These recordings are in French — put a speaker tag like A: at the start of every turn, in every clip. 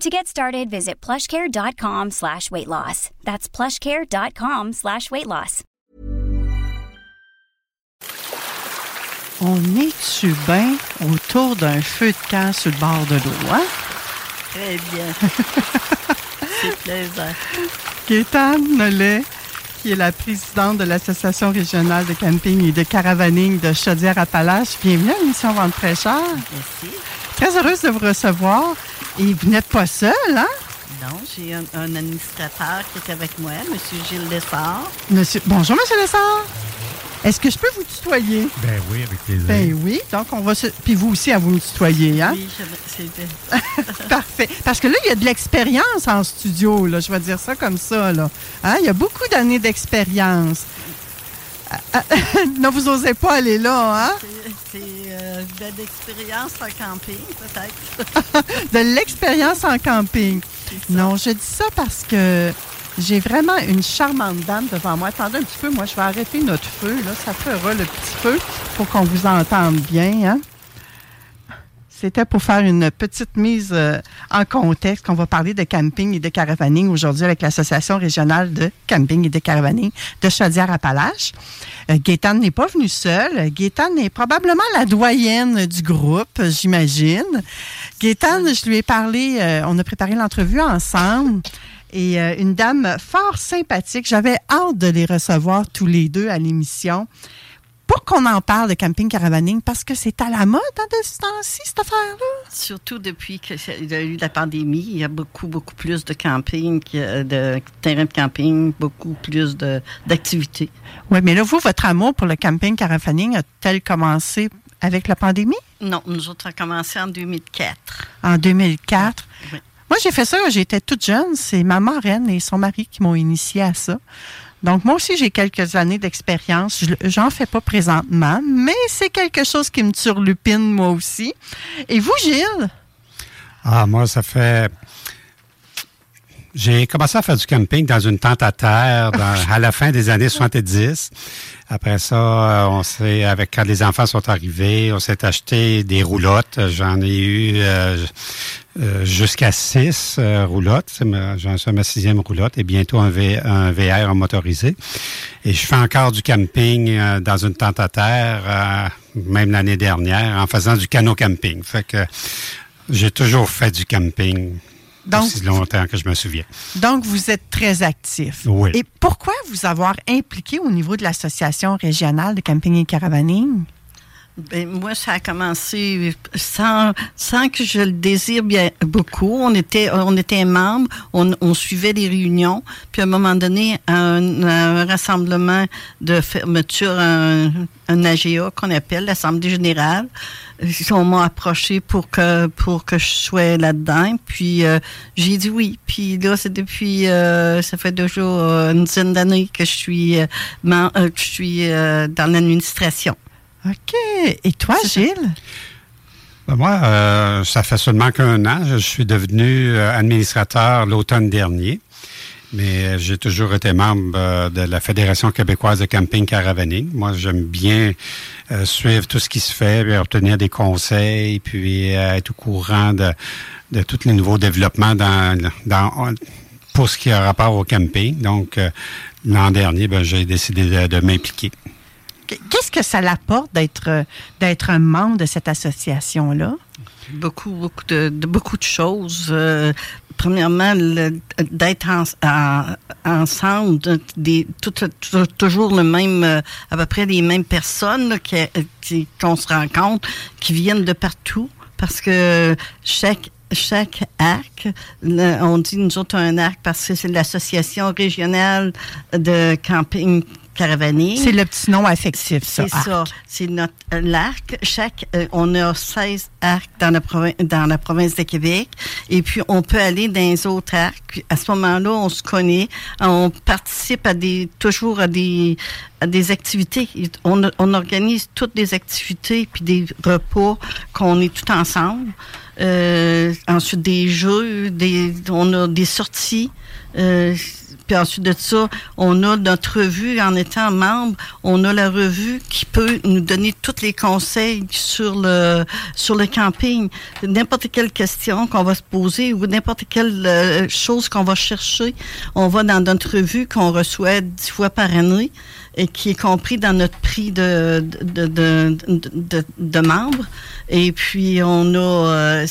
A: To get started, visit plushcare.com slash weight loss. That's plushcare.com slash weight loss.
B: On est-tu bien autour d'un feu de camp sur le bord de l'eau, hein?
C: Très bien. C'est plaisant.
B: Gaétane Nollet, qui est la présidente de l'Association régionale de camping et de caravaning de Chaudière-Appalaches. Bienvenue à l'émission Vente fraîcheur.
C: Merci.
B: Très heureuse de vous recevoir. Et vous n'êtes pas seul, hein?
C: Non, j'ai un, un administrateur qui est avec moi, M. Gilles Lessard.
B: Monsieur... Bonjour, Monsieur Lessard. Est-ce que je peux vous tutoyer?
D: Ben oui, avec plaisir.
B: Ben oui. Donc, on va se... Puis vous aussi, à vous me tutoyer, hein?
C: Oui, je- c'est
B: Parfait. Parce que là, il y a de l'expérience en studio, là. Je vais dire ça comme ça, là. Hein? Il y a beaucoup d'années d'expérience. Ah, ah, non, vous osez pas aller là, hein?
C: De l'expérience en camping, peut-être.
B: De l'expérience en camping. Non, je dis ça parce que j'ai vraiment une charmante dame devant moi. Attendez un petit peu, moi, je vais arrêter notre feu, là. Ça fera le petit feu pour qu'on vous entende bien, hein? C'était pour faire une petite mise euh, en contexte qu'on va parler de camping et de caravaning aujourd'hui avec l'Association régionale de camping et de caravaning de Chaudière-Appalaches. Euh, n'est pas venue seule. Gaétane est probablement la doyenne du groupe, j'imagine. Gaétane, je lui ai parlé, euh, on a préparé l'entrevue ensemble. Et euh, une dame fort sympathique. J'avais hâte de les recevoir tous les deux à l'émission pour qu'on en parle de camping caravaning parce que c'est à la mode hein, de ce temps-ci, cette affaire-là.
C: Surtout depuis qu'il y a eu la pandémie, il y a beaucoup, beaucoup plus de camping, de terrains de camping, beaucoup plus de- d'activités.
B: Oui, mais là, vous, votre amour pour le camping caravaning a-t-elle commencé avec la pandémie?
C: Non, nous autres, on a commencé en 2004.
B: en 2004?
C: Oui.
B: Moi, j'ai fait ça quand j'étais toute jeune. C'est ma marraine et son mari qui m'ont initié à ça. Donc, moi aussi, j'ai quelques années d'expérience. Je- J'en fais pas présentement, mais c'est quelque chose qui me turlupine, moi aussi. Et vous, Gilles?
D: Ah, moi, ça fait. J'ai commencé à faire du camping dans une tente à terre dans- à la fin des années 70. Après ça, euh, on s'est, avec quand les enfants sont arrivés, on s'est acheté des roulottes. J'en ai eu euh, euh, jusqu'à six euh, roulottes. J'en suis à ma sixième roulotte et bientôt un, v, un VR en motorisé. Et je fais encore du camping euh, dans une tente à terre, euh, même l'année dernière, en faisant du canot camping. Fait que j'ai toujours fait du camping
B: Donc,
D: aussi longtemps que je me souviens.
B: Donc, vous êtes très actif.
D: Oui.
B: Et pourquoi vous avoir impliqué au niveau de l'Association régionale de camping et caravaning?
C: Ben, moi, ça a commencé sans, sans que je le désire bien beaucoup. On était, on était membres, on, on suivait les réunions, puis à un moment donné, à un, à un rassemblement de fermeture, un, un AGA qu'on appelle l'Assemblée générale, on m'a approché pour que pour que je sois là-dedans. Puis euh, j'ai dit oui. Puis là, c'est depuis euh, ça fait déjà euh, une dizaine d'années que je suis euh, euh, que je suis euh, dans l'administration.
B: OK. Et toi, Gilles?
D: Ben, moi, euh, ça fait seulement qu'un an. Je suis devenu administrateur l'automne dernier. Mais euh, j'ai toujours été membre euh, de la Fédération québécoise de camping caravaning. Moi, j'aime bien euh, suivre tout ce qui se fait, puis obtenir des conseils, puis euh, être au courant de, de tous les nouveaux développements dans, dans pour ce qui a rapport au camping. Donc, euh, l'an dernier, ben, j'ai décidé de, de m'impliquer.
B: Qu'est-ce que ça l'apporte d'être d'être un membre de cette association-là?
C: Beaucoup, beaucoup de, beaucoup de choses. Euh, premièrement, d'être ensemble, des, toujours le même, euh, à peu près les mêmes personnes qui, qu'on se rencontre, qui viennent de partout, parce que chaque chaque arc, on dit nous autres un arc parce que c'est l'association régionale de camping caravaning.
B: C'est le petit nom affectif, ça.
C: C'est ça. C'est notre euh, l'arc. Chaque, euh, on a 16 arcs dans la, province, dans la province de Québec. Et puis, on peut aller dans les autres arcs. À ce moment-là, on se connaît. On participe à des, toujours à des, des activités. On, organise toutes des activités puis des repas qu'on est tout ensemble. Euh, ensuite, des jeux, des, on a des sorties. Euh, puis ensuite de ça, on a notre revue en étant membre, on a la revue qui peut nous donner tous les conseils sur le sur le camping. N'importe quelle question qu'on va se poser ou n'importe quelle euh, chose qu'on va chercher, on va dans notre revue qu'on reçoit dix fois par année et qui est compris dans notre prix de de, de, membres. Et puis on a euh,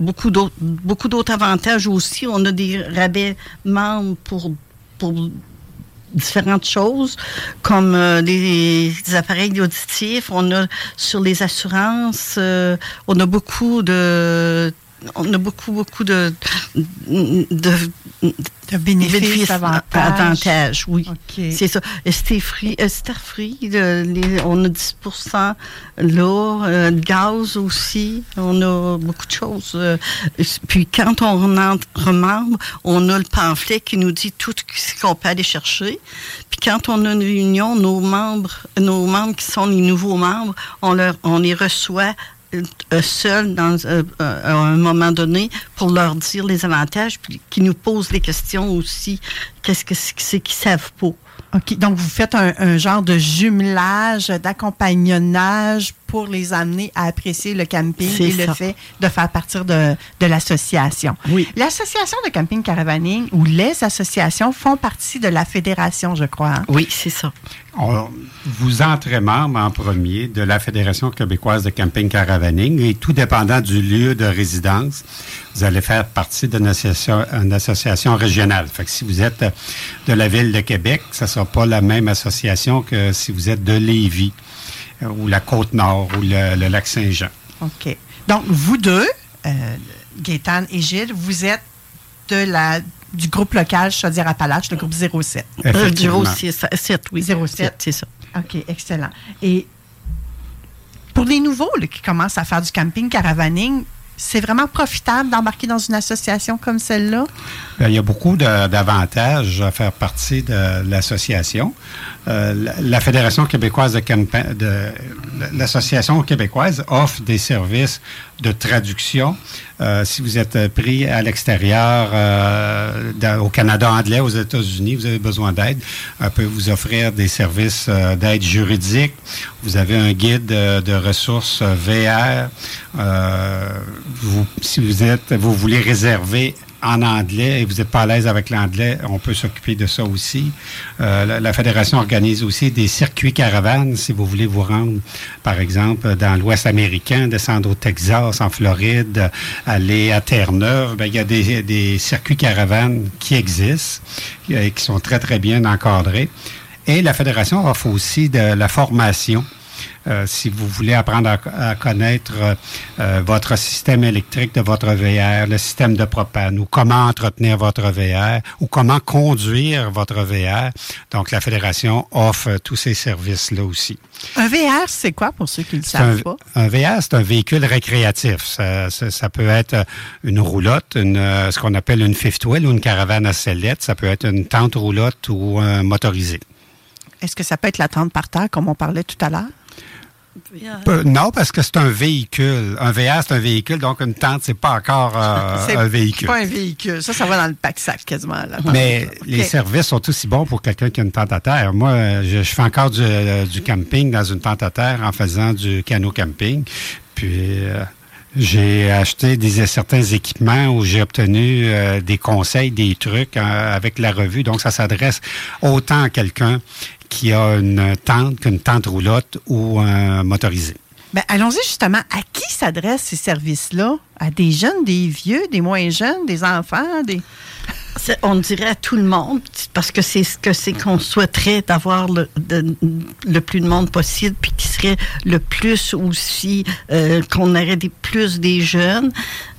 C: beaucoup d'autres beaucoup d'autres avantages aussi. On a des rabais membres pour pour différentes choses, comme euh, les, appareils auditifs. On a sur les assurances, euh, on a beaucoup de on a beaucoup, beaucoup de, de,
B: de bénéfices,
C: avantages. oui. C'est ça. C'était free, free on a 10% là, euh, gaz aussi, on a beaucoup de choses. Euh, puis quand on entre membre, on a le pamphlet qui nous dit tout ce qu'on peut aller chercher. Puis quand on a une réunion, nos membres, nos membres qui sont les nouveaux membres, on, leur, on les reçoit euh, seul dans euh, euh, à un moment donné pour leur dire les avantages, puis qui nous posent les questions aussi. Qu'est-ce que c'est qu'ils savent pas?
B: OK. Donc, vous faites un, genre de jumelage, d'accompagnonnage pour les amener à apprécier le camping et le fait de faire partir de, de l'association.
C: Oui.
B: L'association de camping caravaning ou les associations font partie de la fédération, je crois. Hein?
C: Oui, c'est ça.
D: vous entrez membre en premier de la Fédération québécoise de camping caravaning et tout dépendant du lieu de résidence, vous allez faire partie d'une association, une association régionale. Fait que si vous êtes de la ville de Québec, ça ne sera pas la même association que si vous êtes de Lévis euh, ou la Côte-Nord ou le, lac Saint-Jean.
B: OK. Donc, vous deux, euh, Gaétane et Gilles, vous êtes de la du groupe local Chaudière-Appalaches, le groupe 07.
C: Euh, 07, oui.
B: 07, c'est ça. OK, excellent. Et pour les nouveaux qui commencent à faire du camping caravaning, c'est vraiment profitable d'embarquer dans une association comme celle-là?
D: il y a beaucoup d'avantages à faire partie de l'association. Euh, la Fédération québécoise de de, l'association québécoise offre des services de traduction. Euh, si vous êtes pris à l'extérieur, euh, au Canada anglais, aux États-Unis, vous avez besoin d'aide, on peut vous offrir des services d'aide juridique. Vous avez un guide de, ressources VR. Vous, si vous êtes, vous voulez réserver en anglais et vous n'êtes pas à l'aise avec l'anglais, on peut s'occuper de ça aussi. Euh, la, Fédération organise aussi des circuits caravanes si vous voulez vous rendre, par exemple, dans l'Ouest américain, descendre au Texas, en Floride, aller à Terre-Neuve. Ben, il y a des, des, circuits caravanes qui existent et qui sont très, très bien encadrés. Et la Fédération offre aussi de la formation euh, si vous voulez apprendre à, connaître euh, euh, votre système électrique de votre VR, le système de propane, ou comment entretenir votre VR, ou comment conduire votre VR. Donc, la Fédération offre tous ces services-là aussi.
B: Un VR, c'est quoi pour ceux qui ne le savent pas?
D: Un VR, c'est un véhicule récréatif. Ça, ça, peut être une roulotte, une, ce qu'on appelle une fifth wheel ou une caravane à sellette. Ça peut être une tente roulotte ou un motorisé.
B: Est-ce que ça peut être la tente par terre, comme on parlait tout à l'heure?
D: Non, parce que c'est un véhicule. Un VR, c'est un véhicule, donc une tente, c'est pas encore euh, un véhicule.
B: Pas un véhicule. Ça, ça va dans le pack-sac quasiment.
D: Mais les services sont aussi bons pour quelqu'un qui a une tente à terre. Moi, je, fais encore euh, du, camping dans une tente à terre en faisant du canot camping. Puis... Euh, j'ai acheté des, certains équipements où j'ai obtenu des conseils, des trucs avec la revue. Donc, ça s'adresse autant à quelqu'un qui a une tente qu'une tente roulotte ou un motorisé.
B: Ben, allons-y justement. À qui s'adressent ces services-là? À des jeunes, des vieux, des moins jeunes, des enfants, des...
C: On dirait à tout le monde, parce que c'est ce que c'est qu'on souhaiterait d'avoir le, le, plus de monde possible, puis qui le plus aussi, euh, qu'on aurait des, plus des jeunes.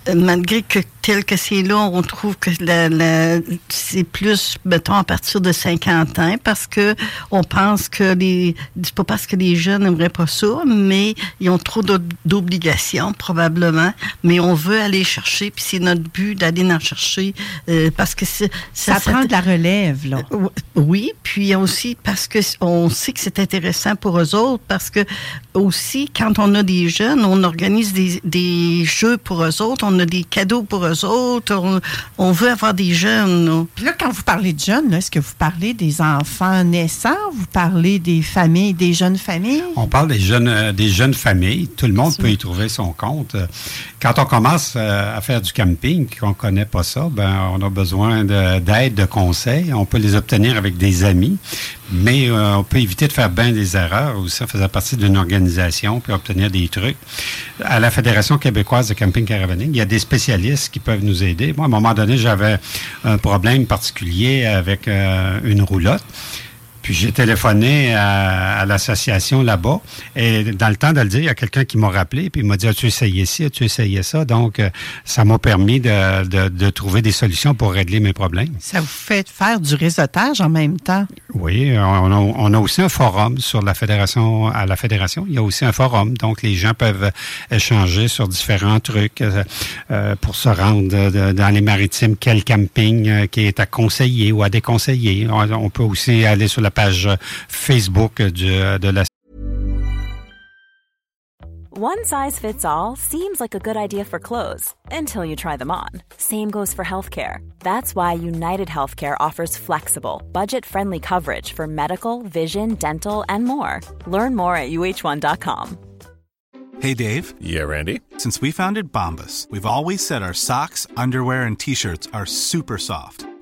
C: Euh, malgré que tel que c'est là, on trouve que c'est plus, mettons, à partir de 50 ans, parce que on pense que les, c'est pas parce que les jeunes n'aimeraient pas ça, mais ils ont trop d'obligations, probablement, mais on veut aller chercher, puis c'est notre but d'aller en chercher, euh, parce que
B: ça, ça prend de la relève, là.
C: Euh, oui, puis aussi parce que on sait que c'est intéressant pour eux autres, parce que aussi, quand on a des jeunes, on organise des, des jeux pour eux autres, on a des cadeaux pour eux autres. On, veut avoir des jeunes.
B: Puis là, quand vous parlez de jeunes, est-ce que vous parlez des enfants naissants? Vous parlez des familles, des jeunes familles?
D: On parle des jeunes, euh, des jeunes familles. Tout le monde peut y trouver son compte. Quand on commence euh, à faire du camping, qu'on ne connaît pas ça, ben, on a besoin d'aide, de, conseils. On peut les obtenir avec des amis, mais euh, on peut éviter de faire bien des erreurs aussi ça faisait partie d'une organisation puis obtenir des trucs. À la Fédération québécoise de camping caravaning, il y a des spécialistes qui peuvent nous aider. Moi, à un moment donné, j'avais un problème particulier avec euh, une roulotte. Puis j'ai téléphoné à, l'association là-bas. Et dans le temps de le dire, il y a quelqu'un qui m'a rappelé, puis il m'a dit As-tu essayé ci, as-tu essayé ça Donc, euh, ça m'a permis de, trouver des solutions pour régler mes problèmes.
B: Ça vous fait faire du réseautage en même temps?
D: Oui, on a, aussi un forum sur la fédération. À la fédération, il y a aussi un forum. Donc, les gens peuvent échanger sur différents trucs euh, euh, pour se rendre dans les maritimes, quel camping qui est à conseiller ou à déconseiller. On, peut aussi aller sur la page euh, Facebook du, euh, de la
E: One size fits all seems like a good idea for clothes until you try them on. Same goes for healthcare. That's why United Healthcare offers flexible, budget-friendly coverage for medical, vision, dental, and more. Learn more at uh1.com.
F: Hey Dave.
G: Yeah, Randy.
F: Since we founded Bombus, we've always said our socks, underwear, and t-shirts are super soft.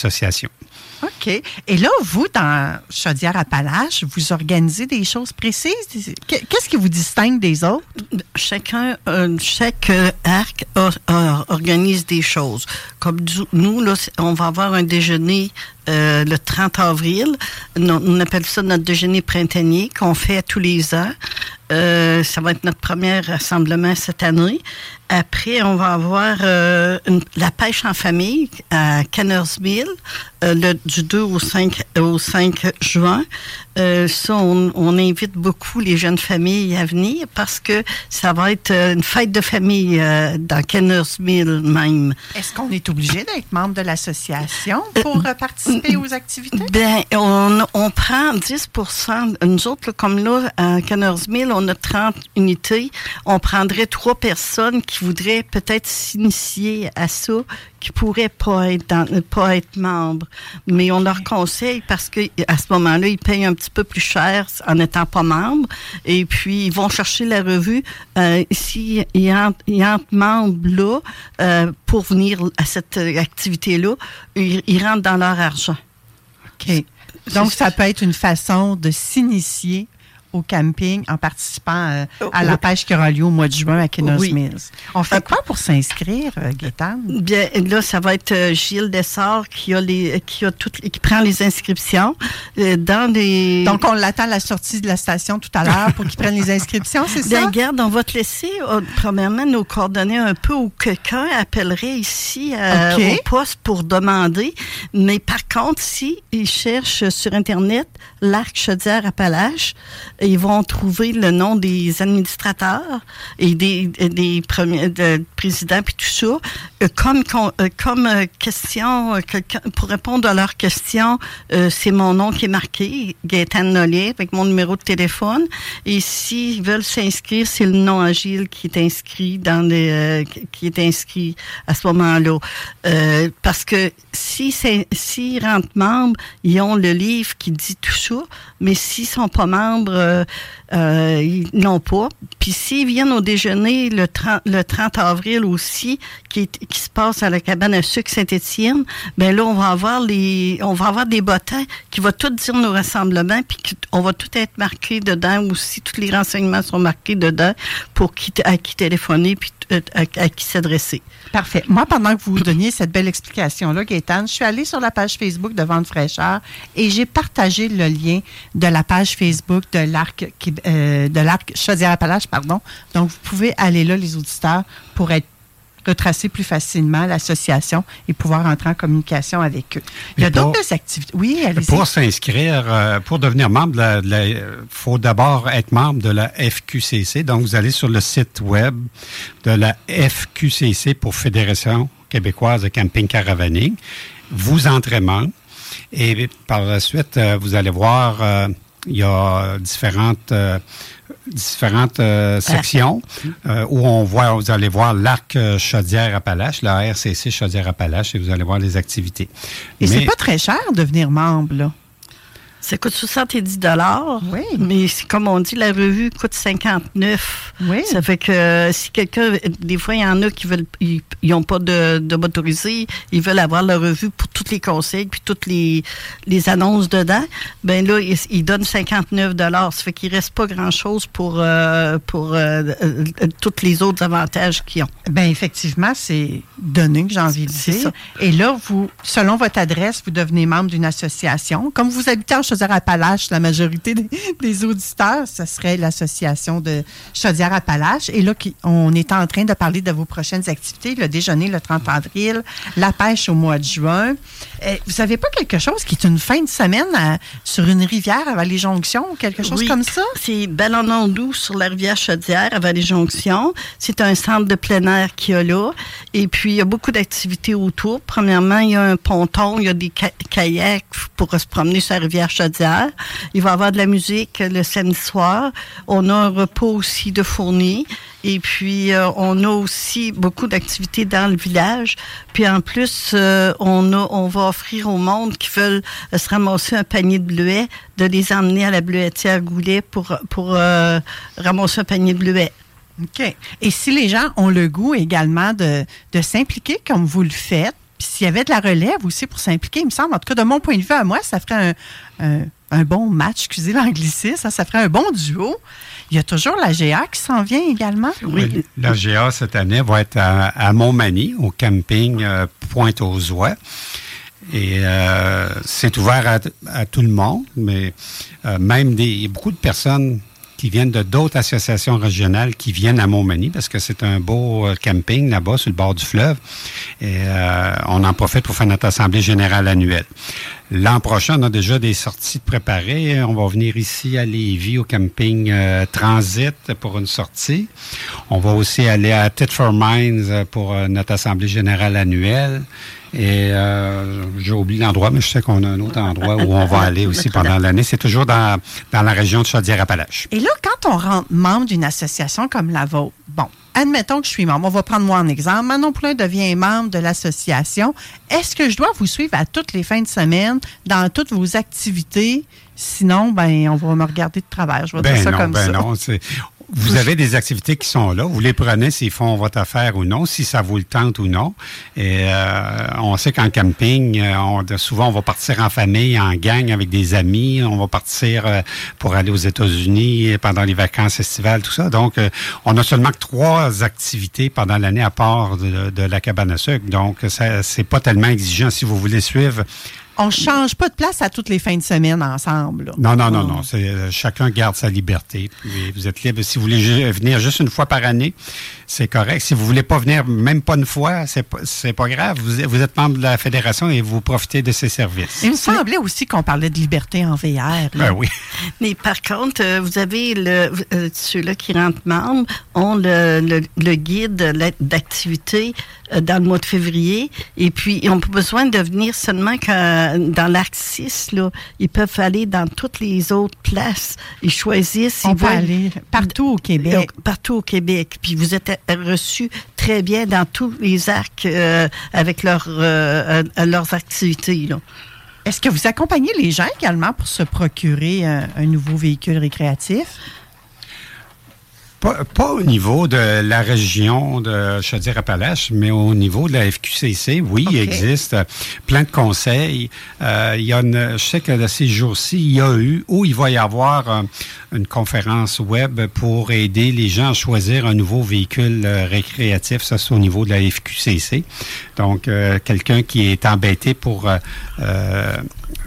D: Association.
B: OK. Et là, vous, dans Chaudière-Appalaches, vous organisez des choses précises? Qu'est-ce qui vous distingue des autres?
C: Chacun, euh, chaque arc organise des choses. Comme nous, là, on va avoir un déjeuner euh, le 30 avril. On, appelle ça notre déjeuner printanier qu'on fait tous les ans. Euh, ça va être notre premier rassemblement cette année. Après, on va avoir euh, la pêche en famille à Cannersville le, du 2 au 5, au 5 juin. Euh, ça, on, on, invite beaucoup les jeunes familles à venir parce que ça va être une fête de famille euh, dans Kennersville même.
B: Est-ce qu'on est obligé d'être membre de l'association pour participer aux activités?
C: Ben, on, on prend 10% Nous autres, comme là, à Kennersville, on a 30 unités. On prendrait trois personnes qui voudraient peut-être s'initier à ça, qui pourraient pas être pas être membres. Mais on leur conseille parce que à ce moment-là, ils payent un petit peu plus cher en n'étant pas membres. Et puis, ils vont chercher la revue. Euh, S'ils entrent membres là, euh, pour venir à cette activité-là, ils rentrent dans leur argent.
B: OK. Donc, ça peut être une façon de s'initier au camping en participant euh, à la pêche qui aura lieu au mois de juin à Kennos Mills. On fait quoi pour s'inscrire, euh,
C: Bien, là, ça va être euh, Gilles Dessart qui a les, qui a toutes, qui prend les inscriptions dans les.
B: Donc, on l'attend à la sortie de la station tout à l'heure pour qu'il prenne les inscriptions, c'est ça?
C: Bien, garde, on va te laisser, premièrement, nos coordonnées un peu où quelqu'un appellerait ici au poste pour demander. Mais par contre, si il cherche sur Internet l'arc Chaudière Appalaches, ils vont trouver le nom des administrateurs et des, des premiers de, présidents puis tout ça euh, comme euh, comme euh, question pour répondre à leurs questions c'est mon nom qui est marqué Gaëtan Nollet avec mon numéro de téléphone et s'ils veulent s'inscrire c'est le nom Agile qui est inscrit dans les qui est inscrit à ce moment-là parce que si s'ils rentrent membres ils ont le livre qui dit tout ça mais s'ils sont pas membres euh, euh, ils n'ont pas. Puis s'ils viennent au déjeuner le 30, le 30 avril aussi, qui, se passe à la cabane à sucre Saint-Étienne, ben là, on va avoir les, on va avoir des bottins qui vont tout dire nos rassemblements, puis on va tout être marqué dedans aussi. Tous les renseignements sont marqués dedans pour qui, à qui téléphoner, puis euh, à, qui s'adresser.
B: Parfait. Moi, pendant que vous donniez cette belle explication-là, Gaëtane, je suis allée sur la page Facebook de Vente fraîcheur et j'ai partagé le lien de la page Facebook de l'Arc euh, de l'Arc Chaudière-Appalaches, pardon. Donc, vous pouvez aller là, les auditeurs, pour être retracer plus facilement l'association et pouvoir entrer en communication avec eux. Il y a d'autres activités. Oui, allez
D: Pour s'inscrire, euh, pour devenir membre, il faut d'abord être membre de la FQCC. Donc, vous allez sur le site web de la FQCC pour Fédération québécoise de camping caravaning. Vous entrez membre et par la suite, euh, vous allez voir il y a différentes euh, différentes euh, sections euh, où on voit, vous allez voir l'arc Chaudière-Appalaches, la RCC Chaudière-Appalaches, et vous allez voir les activités.
B: Et c'est pas très cher de devenir membre, là.
C: Ça coûte 70 dollars. Oui. Mais comme on dit, la revue coûte 59. Oui. Ça fait que euh, si quelqu'un, des fois, il y en a qui veulent, ils n'ont pas de, de motorisé, ils veulent avoir la revue pour tous les conseils puis toutes les, les annonces dedans. Ben là, ils, donnent 59 dollars. Ça fait qu'il reste pas grand chose pour euh, pour euh, tous les autres avantages qu'ils ont.
B: Ben effectivement, c'est donné j'ai envie de dire. Et là, vous, selon votre adresse, vous devenez membre d'une association. Comme vous habitez en Chaudière-Appalaches, la majorité des, auditeurs, ce serait l'association de Chaudière-Appalaches. Et là, on est en train de parler de vos prochaines activités, le déjeuner le 30 avril, la pêche au mois de juin. Euh, vous n'avez pas quelque chose qui est une fin de semaine sur une rivière à Vallée-Jonction ou quelque chose comme ça?
C: C'est Ballonondou sur la rivière Chaudière à Vallée-Jonction. C'est un centre de plein air qu'il y a là. Et puis, il y a beaucoup d'activités autour. Premièrement, il y a un ponton, il y a des kayaks pour se promener sur la rivière Chaudière il va y avoir de la musique le samedi soir. On a un repos aussi de fourni. Et puis, euh, on a aussi beaucoup d'activités dans le village. Puis, en plus, euh, on, a, on va offrir au monde qui veulent euh, se ramasser un panier de bleuets, de les emmener à la bleuetière Goulet pour, pour ramasser un panier de bleuets.
B: OK. Et si les gens ont le goût également de, de s'impliquer comme vous le faites, puis s'il y avait de la relève aussi pour s'impliquer, il me semble, en tout cas de mon point de vue à moi, ça ferait un, un, bon match, excusez l'anglicisme, ça, ça ferait un bon duo. Il y a toujours la GA qui s'en vient également.
D: Oui, la GA cette année va être à, Montmagny, au camping euh, Pointe-aux-Oies. Et euh, c'est ouvert à, tout le monde, mais euh, même des, beaucoup de personnes qui viennent de d'autres associations régionales qui viennent à Montmagny parce que c'est un beau euh, camping là-bas sur le bord du fleuve. Et euh, on en profite pour faire notre assemblée générale annuelle. L'an prochain, on a déjà des sorties préparées. On va venir ici à Lévis au camping euh, Transit pour une sortie. On va aussi aller à Titford Mines pour notre assemblée générale annuelle. Et euh, j'ai oublié l'endroit, mais je sais qu'on a un autre endroit où on va aller aussi pendant l'année. C'est toujours dans, dans la région de Chaudière-Appalaches.
B: Et là, quand on rentre membre d'une association comme la vôtre, bon, admettons que je suis membre. On va prendre moi en exemple. Manon Poulain devient membre de l'association. Est-ce que je dois vous suivre à toutes les fins de semaine dans toutes vos activités? Sinon, ben, on va me regarder de travers. Je vais dire ben ça comme ben
D: ça. Non, vous avez des activités qui sont là. Vous les prenez s'ils font votre affaire ou non, si ça vous le tente ou non. Et euh, on sait qu'en camping, euh, on, souvent, on va partir en famille, en gang, avec des amis. On va partir euh, pour aller aux États-Unis pendant les vacances estivales, tout ça. Donc, on a seulement trois activités pendant l'année à part de, de, la cabane à sucre. Donc, c'est pas tellement exigeant si vous voulez suivre
B: On change pas de place à toutes les fins de semaine ensemble. là.
D: Non, non, non, non. C'est, euh, chacun garde sa liberté. Puis vous êtes libre. Si vous voulez venir juste une fois par année, c'est correct. Si vous voulez pas venir même pas une fois, c'est pas, c'est pas grave. Vous, êtes- vous êtes membre de la fédération et vous profitez de ses services.
B: Il me semblait aussi qu'on parlait de liberté en VR. là.
D: Ben oui.
C: Mais par contre, euh, vous avez le, euh, ceux-là qui rentrent membres ont le, le, le guide d'activité dans le mois de février. Et puis, ils n'ont pas besoin de venir seulement quand, dans l'Arc 6. Là. Ils peuvent aller dans toutes les autres places. Ils choisissent.
B: On
C: ils
B: peut aller partout au Québec.
C: Euh, Partout au Québec. Puis vous êtes euh, reçus très bien dans tous les arcs euh, avec leurs euh, leurs activités. Là.
B: Est-ce que vous accompagnez les gens également pour se procurer un, un nouveau véhicule récréatif?
D: Pas, pas au niveau de la région de Chaudière-Appalaches, mais au niveau de la FQCC, oui, il existe euh, plein de conseils. Euh, il y a une, je sais que de ces jours-ci, il y a eu ou il va y avoir euh, une conférence web pour aider les gens à choisir un nouveau véhicule euh, récréatif. Ça, c'est au niveau de la FQCC. Donc, euh, quelqu'un qui est embêté pour euh, euh,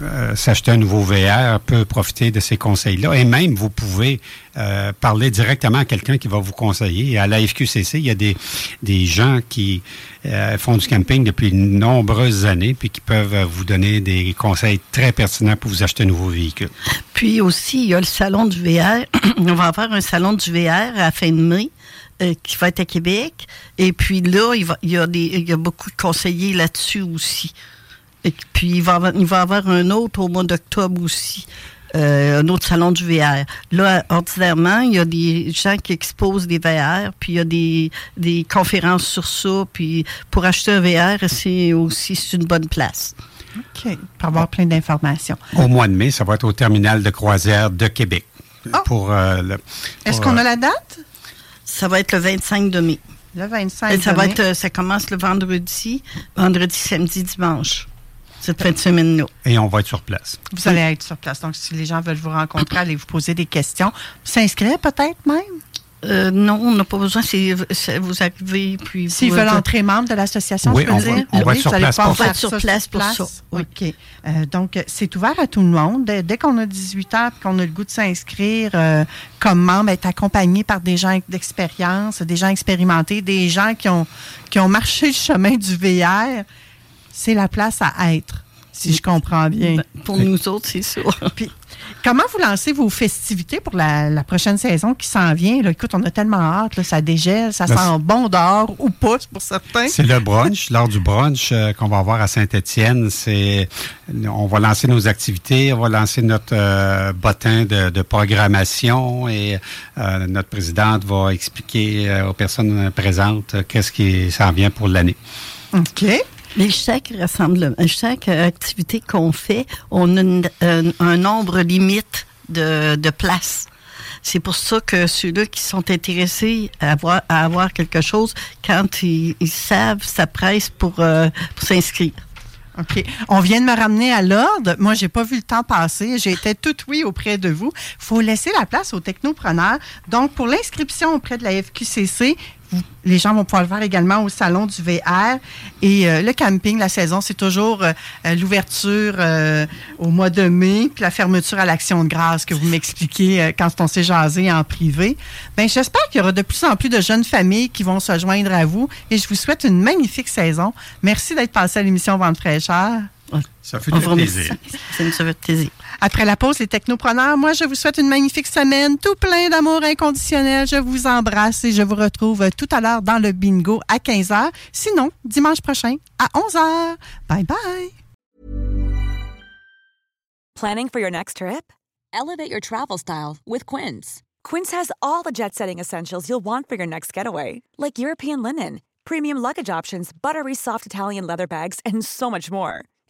D: euh, s'acheter un nouveau VR peut profiter de ces conseils-là. Et même, vous pouvez euh, parler directement à quelqu'un qui va vous conseiller. À la FQCC, il y a des, des gens qui euh, font du camping depuis de nombreuses années, puis qui peuvent vous donner des conseils très pertinents pour vous acheter un nouveau véhicule.
C: Puis aussi, il y a le salon du VR. On va avoir un salon du VR à la fin de mai. euh, qui va être à Québec. Et puis là, il, y, a des, il y a beaucoup de conseillers là-dessus aussi. Et puis il va, va avoir un autre au mois d'octobre aussi. Euh, un autre salon du VR. Là, ordinairement, il y a des gens qui exposent des VR, puis il y a des, des conférences sur ça, puis pour acheter un VR, c'est aussi une bonne place.
B: OK. Pour avoir plein d'informations.
D: Au mois de mai, ça va être au terminal de croisière de Québec. Pour, euh, le-
B: Est-ce qu'on
D: euh,
B: a la date?
C: Ça va être le 25 de mai.
B: Le 25
C: Et ça
B: de
C: va
B: mai.
C: être, ça commence le vendredi, vendredi, samedi, dimanche. Cette fin de semaine-là.
D: Et on va être sur place.
B: Vous allez être sur place. Donc, si les gens veulent vous rencontrer, allez vous poser des questions. S'inscrire peut-être même?
C: Euh, non, on n'a pas besoin. C'est- vous arrivez, puis
B: S'ils veulent entrer membre de l'association,
D: Oui,
B: je peux
D: on
B: dire?
D: va- on va
B: Oui,
D: être sur place pour
B: faire
C: va être sur place pour ça, oui.
B: OK. Euh, donc, c'est ouvert à tout le monde. Dès, dès qu'on a 18 ans et qu'on a le goût de s'inscrire euh, comme membre, être accompagné par des gens d'expérience, des gens expérimentés, des gens qui ont, qui ont marché le chemin du VR, c'est la place à être, si je comprends bien.
C: Ben, pour nous autres, c'est ça.
B: Puis, comment vous lancez vos festivités pour la, la prochaine saison qui s'en vient? Là? Écoute, on a tellement hâte, là, ça dégèle, ça
D: Ben,
B: sent bon dehors ou pas pour certains.
D: C'est le brunch. Lors du brunch euh, qu'on va avoir à Saint-Étienne, c'est on va lancer nos activités, on va lancer notre euh, bottin de, de programmation et euh, notre présidente va expliquer euh, aux personnes présentes euh, qu'est-ce qui s'en vient pour l'année.
B: OK.
C: Mais chaque rassemblement, chaque euh, activité qu'on fait, on a une- un, nombre limite de, de places. C'est pour ça que ceux-là qui sont intéressés à avoir, à avoir quelque chose, quand ils, savent, ça presse pour, euh, pour s'inscrire.
B: OK. On vient de me ramener à l'ordre. Moi, j'ai pas vu le temps passer. J'ai été tout oui auprès de vous. faut laisser la place aux technopreneurs. Donc, pour l'inscription auprès de la FQCC, vous- les gens vont pouvoir le faire également au salon du VR. Et euh, le camping, la saison, c'est toujours euh, euh, l'ouverture euh, au mois de mai, puis la fermeture à l'action de grâce que vous m'expliquez euh, quand on s'est jasé en privé. Ben, j'espère qu'il y aura de plus en plus de jeunes familles qui vont se joindre à vous. Et je vous souhaite une magnifique saison. Merci d'être passé à l'émission Vente fraîcheur.
D: Ça fait plaisir.
C: Ça nous fait plaisir.
B: Après la pause, les technopreneurs, moi, je vous souhaite une magnifique semaine, tout plein d'amour inconditionnel. Je vous embrasse et je vous retrouve tout à l'heure dans le bingo à 15h. Sinon, dimanche prochain à 11h. Bye bye.
E: Planning for your next trip? Elevate your travel style with Quince. Quince has all the jet setting essentials you'll want for your next getaway, like European linen, premium luggage options, buttery soft Italian leather bags, and so much more.